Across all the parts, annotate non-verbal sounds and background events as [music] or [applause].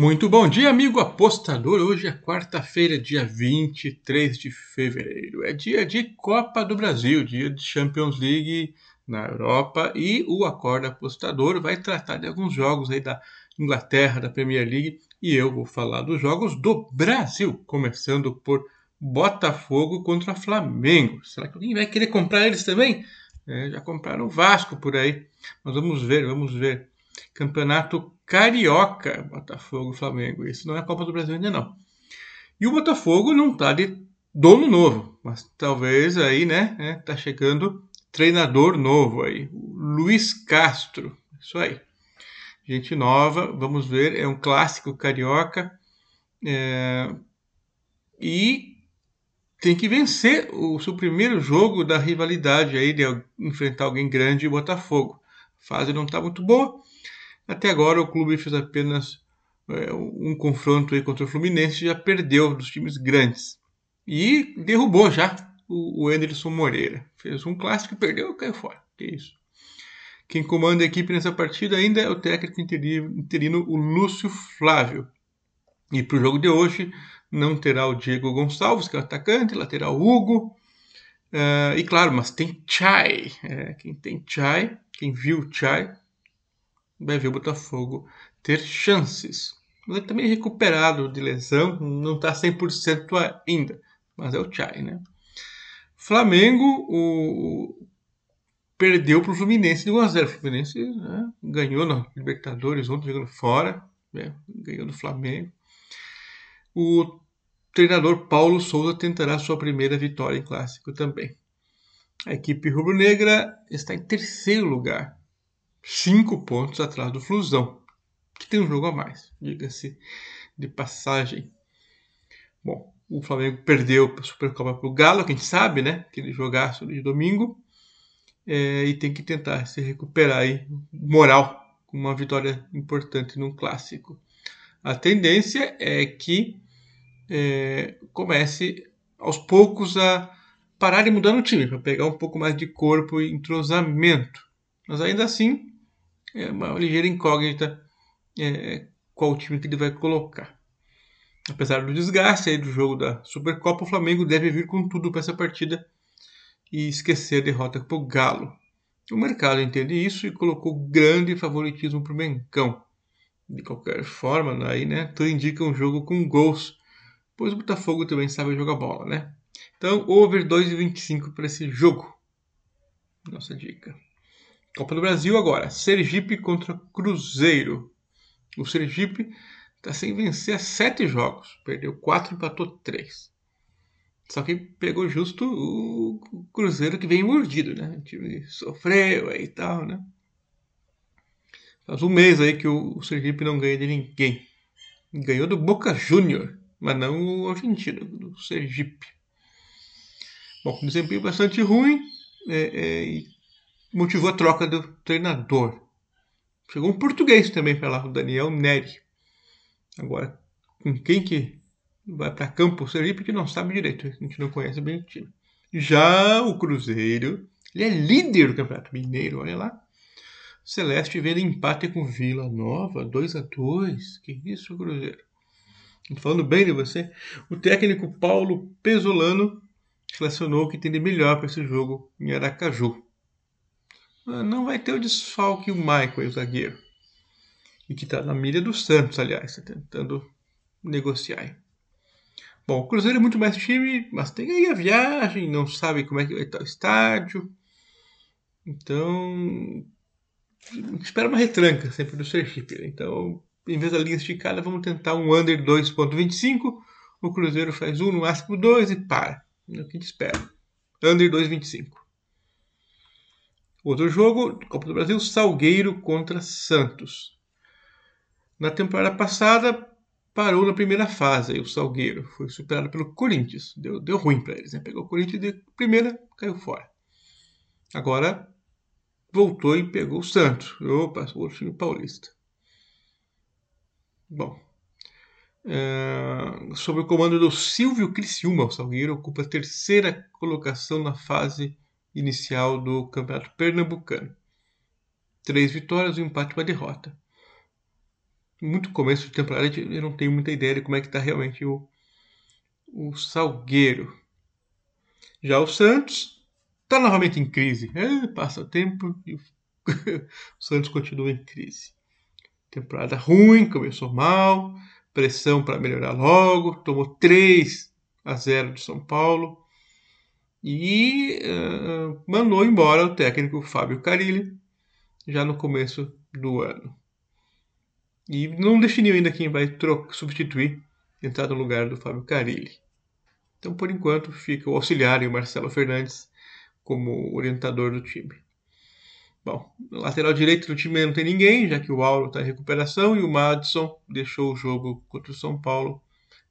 Muito bom dia, amigo apostador. Hoje é quarta-feira, dia 23 de fevereiro. É dia de Copa do Brasil, dia de Champions League na Europa e o Acorda Apostador vai tratar de alguns jogos aí da Inglaterra, da Premier League e eu vou falar dos jogos do Brasil, começando por Botafogo contra Flamengo. Será que alguém vai querer comprar eles também? É, já compraram o Vasco por aí. Mas vamos ver, vamos ver. Campeonato Carioca, Botafogo Flamengo. Isso não é Copa do Brasil ainda não. E o Botafogo não está de dono novo, mas talvez aí, né, é, tá chegando treinador novo aí, Luiz Castro. Isso aí. Gente nova, vamos ver, é um clássico carioca. É, e tem que vencer o seu primeiro jogo da rivalidade aí de enfrentar alguém grande e Botafogo. A fase não está muito boa. Até agora o clube fez apenas é, um confronto aí contra o Fluminense já perdeu dos times grandes. E derrubou já o, o Anderson Moreira. Fez um clássico perdeu e caiu fora. Que isso. Quem comanda a equipe nessa partida ainda é o técnico interino, o Lúcio Flávio. E para o jogo de hoje não terá o Diego Gonçalves, que é o atacante, o Hugo. Uh, e claro, mas tem Chai. É, quem tem Chai, quem viu Chai, vai ver o Botafogo ter chances. Mas ele também é recuperado de lesão, não está 100% ainda, mas é o Chai, né? Flamengo o, perdeu para o Fluminense de 1x0. O Fluminense né, ganhou na Libertadores ontem, jogando fora, né, ganhou do Flamengo. O treinador Paulo Souza tentará sua primeira vitória em clássico também. A equipe rubro-negra está em terceiro lugar, cinco pontos atrás do Flusão, que tem um jogo a mais, diga-se de passagem. Bom, o Flamengo perdeu a Supercopa para o Galo, quem sabe, né? Aquele jogaço de domingo. É, e tem que tentar se recuperar aí, moral, com uma vitória importante num clássico. A tendência é que é, comece aos poucos a parar de mudar no time, para pegar um pouco mais de corpo e entrosamento. Mas ainda assim, é uma ligeira incógnita é, qual time que ele vai colocar. Apesar do desgaste do jogo da Supercopa, o Flamengo deve vir com tudo para essa partida e esquecer a derrota para o Galo. O mercado entende isso e colocou grande favoritismo para o Mencão. De qualquer forma, aí, né, tudo indica um jogo com gols pois o Botafogo também sabe jogar bola, né? Então, over 2,25 para esse jogo. Nossa dica. Copa do Brasil agora. Sergipe contra Cruzeiro. O Sergipe está sem vencer sete jogos. Perdeu quatro, empatou três. Só que pegou justo o Cruzeiro que vem mordido, né? O time sofreu aí e tal, né? Faz um mês aí que o Sergipe não ganha de ninguém. Ganhou do Boca Júnior mas não o argentino, do Sergipe. Bom, desempenho bastante ruim é, é, e motivou a troca do treinador. Chegou um português também para lá, o Daniel Neri. Agora, com quem que vai para campo o Sergipe que não sabe direito, a gente não conhece bem o time. Já o Cruzeiro, ele é líder do Campeonato Mineiro, olha lá. Celeste vendo empate com Vila Nova, 2 a 2 Que isso, Cruzeiro? falando bem de você, o técnico Paulo Pesolano relacionou o que tem de melhor para esse jogo em Aracaju. Ah, não vai ter o desfalque o Michael, o zagueiro. E que está na milha do Santos, aliás, está tentando negociar. Bom, o Cruzeiro é muito mais time, mas tem aí a viagem, não sabe como é que vai estar o estádio. Então, espera uma retranca sempre do Sergipe. Né? Então, em vez da linha esticada, vamos tentar um under 2.25. O Cruzeiro faz 1, no máximo 2 e para. É o que a gente espera. Under 2.25. Outro jogo, Copa do Brasil, Salgueiro contra Santos. Na temporada passada, parou na primeira fase. O Salgueiro foi superado pelo Corinthians. Deu, deu ruim para eles. Né? Pegou o Corinthians de primeira, caiu fora. Agora voltou e pegou o Santos. Opa, outro time paulista. Bom, é, sob o comando do Silvio Criciúma, o Salgueiro ocupa a terceira colocação na fase inicial do Campeonato Pernambucano. Três vitórias, um empate e uma derrota. muito começo de temporada, eu não tenho muita ideia de como é que está realmente o, o Salgueiro. Já o Santos está novamente em crise. É, passa o tempo e [laughs] o Santos continua em crise. Temporada ruim, começou mal, pressão para melhorar logo, tomou 3 a 0 de São Paulo e uh, mandou embora o técnico Fábio Carilli já no começo do ano. E não definiu ainda quem vai substituir, entrar no lugar do Fábio Carilli. Então, por enquanto, fica o auxiliar e o Marcelo Fernandes como orientador do time. Bom, no lateral direito do time não tem ninguém, já que o Auro está em recuperação e o Madison deixou o jogo contra o São Paulo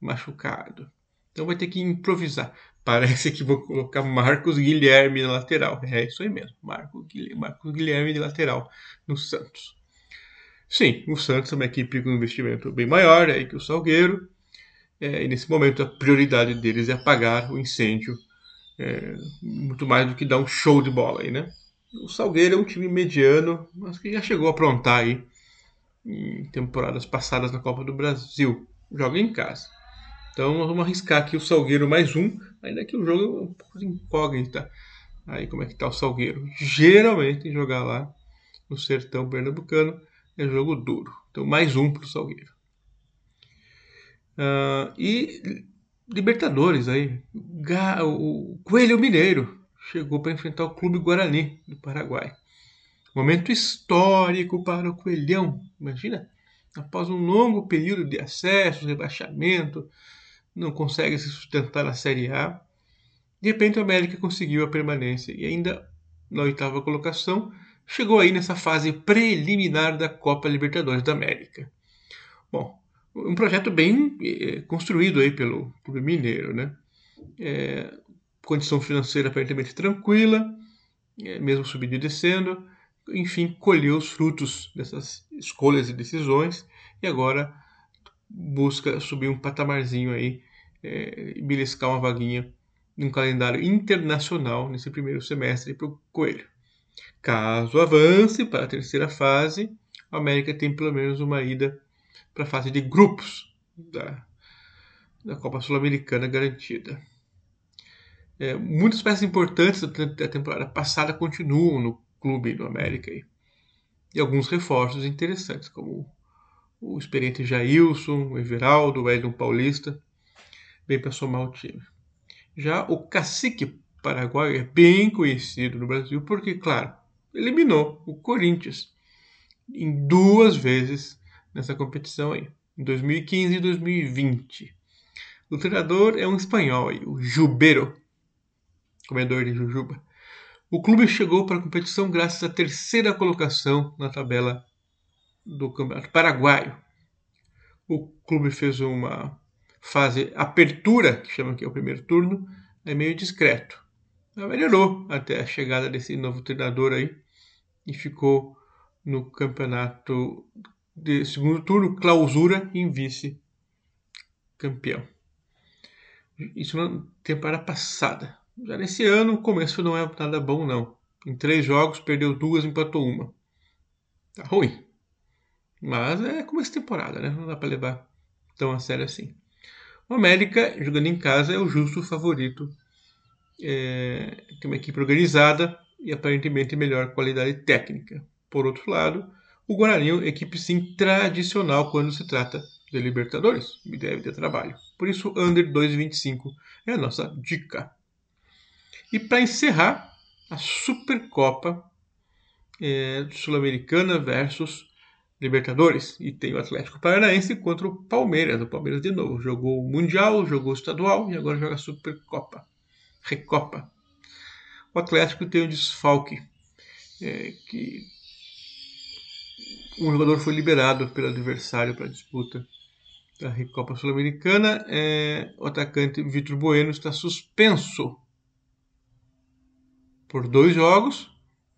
machucado. Então vai ter que improvisar. Parece que vou colocar Marcos Guilherme na lateral. É isso aí mesmo, Marcos Guilherme, Marcos Guilherme de lateral no Santos. Sim, o Santos é uma equipe com um investimento bem maior aí que o Salgueiro. É, e nesse momento a prioridade deles é apagar o incêndio, é, muito mais do que dar um show de bola aí, né? O Salgueiro é um time mediano, mas que já chegou a aprontar aí em temporadas passadas na Copa do Brasil. Joga em casa. Então nós vamos arriscar aqui o Salgueiro mais um, ainda que o jogo é um pouco de incógnita. Aí como é que tá o Salgueiro? Geralmente jogar lá no sertão pernambucano é jogo duro. Então mais um para o Salgueiro. Uh, e Libertadores aí. O Coelho Mineiro chegou para enfrentar o Clube Guarani do Paraguai. Momento histórico para o Coelhão. Imagina, após um longo período de acesso, rebaixamento, não consegue se sustentar na Série A. De repente o América conseguiu a permanência e ainda na oitava colocação chegou aí nessa fase preliminar da Copa Libertadores da América. Bom, um projeto bem eh, construído aí pelo Clube Mineiro, né? É, condição financeira aparentemente tranquila, é, mesmo subindo e descendo, enfim, colheu os frutos dessas escolhas e decisões e agora busca subir um patamarzinho aí é, e beliscar uma vaguinha num calendário internacional nesse primeiro semestre para o Coelho. Caso avance para a terceira fase, a América tem pelo menos uma ida para a fase de grupos da, da Copa Sul-Americana garantida. É, muitas peças importantes da temporada passada continuam no clube do América aí. e alguns reforços interessantes, como o experiente Jailson, o Everaldo, o Edson Paulista, bem para somar o time. Já o cacique paraguaio é bem conhecido no Brasil porque, claro, eliminou o Corinthians em duas vezes nessa competição aí, em 2015 e 2020. O treinador é um espanhol, o Jubero, comedor de jujuba. O clube chegou para a competição graças à terceira colocação na tabela do Campeonato Paraguaio. O clube fez uma fase apertura, que chama que é o primeiro turno, é meio discreto. Mas melhorou até a chegada desse novo treinador aí e ficou no campeonato de segundo turno, clausura em vice-campeão. Isso na temporada passada. Já nesse ano, o começo não é nada bom, não. Em três jogos, perdeu duas, empatou uma. Tá ruim. Mas é como essa temporada, né? Não dá para levar tão a sério assim. O América, jogando em casa, é o justo favorito. É, tem uma equipe organizada e aparentemente melhor qualidade técnica. Por outro lado, o Guarani é equipe sim tradicional quando se trata de Libertadores e deve ter trabalho. Por isso, under 2,25 é a nossa dica. E para encerrar, a Supercopa é, Sul-Americana versus Libertadores. E tem o Atlético Paranaense contra o Palmeiras. O Palmeiras de novo jogou o Mundial, jogou o Estadual e agora joga a Supercopa. Recopa. O Atlético tem um desfalque é, que um jogador foi liberado pelo adversário para a disputa da Recopa Sul-Americana. É, o atacante Vitor Bueno está suspenso por dois jogos,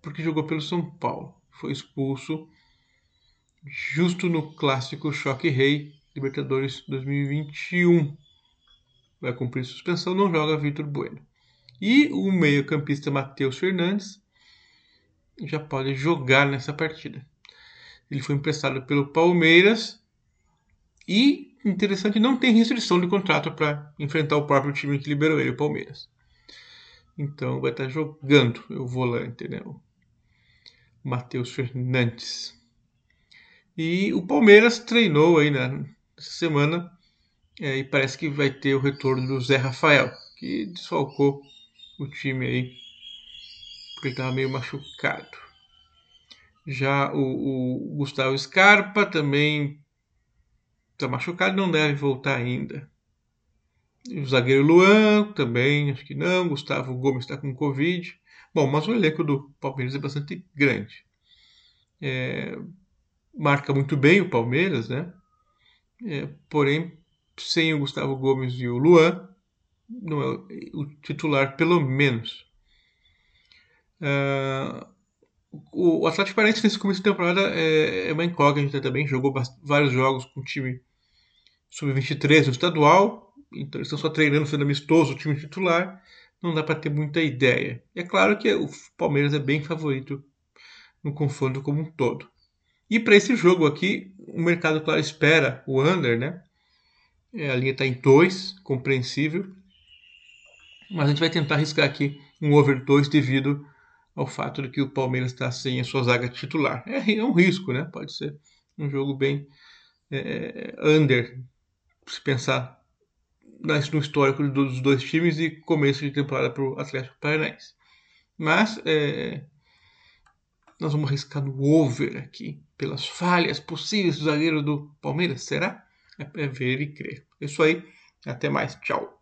porque jogou pelo São Paulo. Foi expulso justo no clássico Choque Rei Libertadores 2021. Vai cumprir suspensão, não joga Vitor Bueno. E o meio-campista Matheus Fernandes já pode jogar nessa partida. Ele foi emprestado pelo Palmeiras E, interessante, não tem restrição de contrato para enfrentar o próprio time que liberou ele, o Palmeiras. Então vai estar jogando o volante, né? O Matheus Fernandes. E o Palmeiras treinou aí nessa semana é, e parece que vai ter o retorno do Zé Rafael, que desfalcou o time aí porque estava meio machucado. Já o, o Gustavo Scarpa também está machucado, não deve voltar ainda. O zagueiro Luan também, acho que não. Gustavo Gomes está com Covid. Bom, mas o elenco do Palmeiras é bastante grande. É, marca muito bem o Palmeiras, né? É, porém, sem o Gustavo Gomes e o Luan, não é o titular, pelo menos. Uh, o Atlético Paranaense nesse começo de temporada é, é uma incógnita também. Jogou vários jogos com o time sub-23 no estadual, então eles estão só treinando, sendo amistoso o time titular, não dá para ter muita ideia. é claro que o Palmeiras é bem favorito no confronto como um todo. E para esse jogo aqui, o mercado, claro, espera o under, né? É, a linha está em 2, compreensível. Mas a gente vai tentar arriscar aqui um over 2 devido ao fato de que o Palmeiras está sem a sua zaga titular. É, é, um risco, né? Pode ser um jogo bem é, under, se pensar no histórico dos dois times e começo de temporada para o Atlético Paranaense. Mas é, nós vamos arriscar no over aqui, pelas falhas possíveis do zagueiro do Palmeiras. Será? É, é ver e crer. Isso aí. Até mais. Tchau.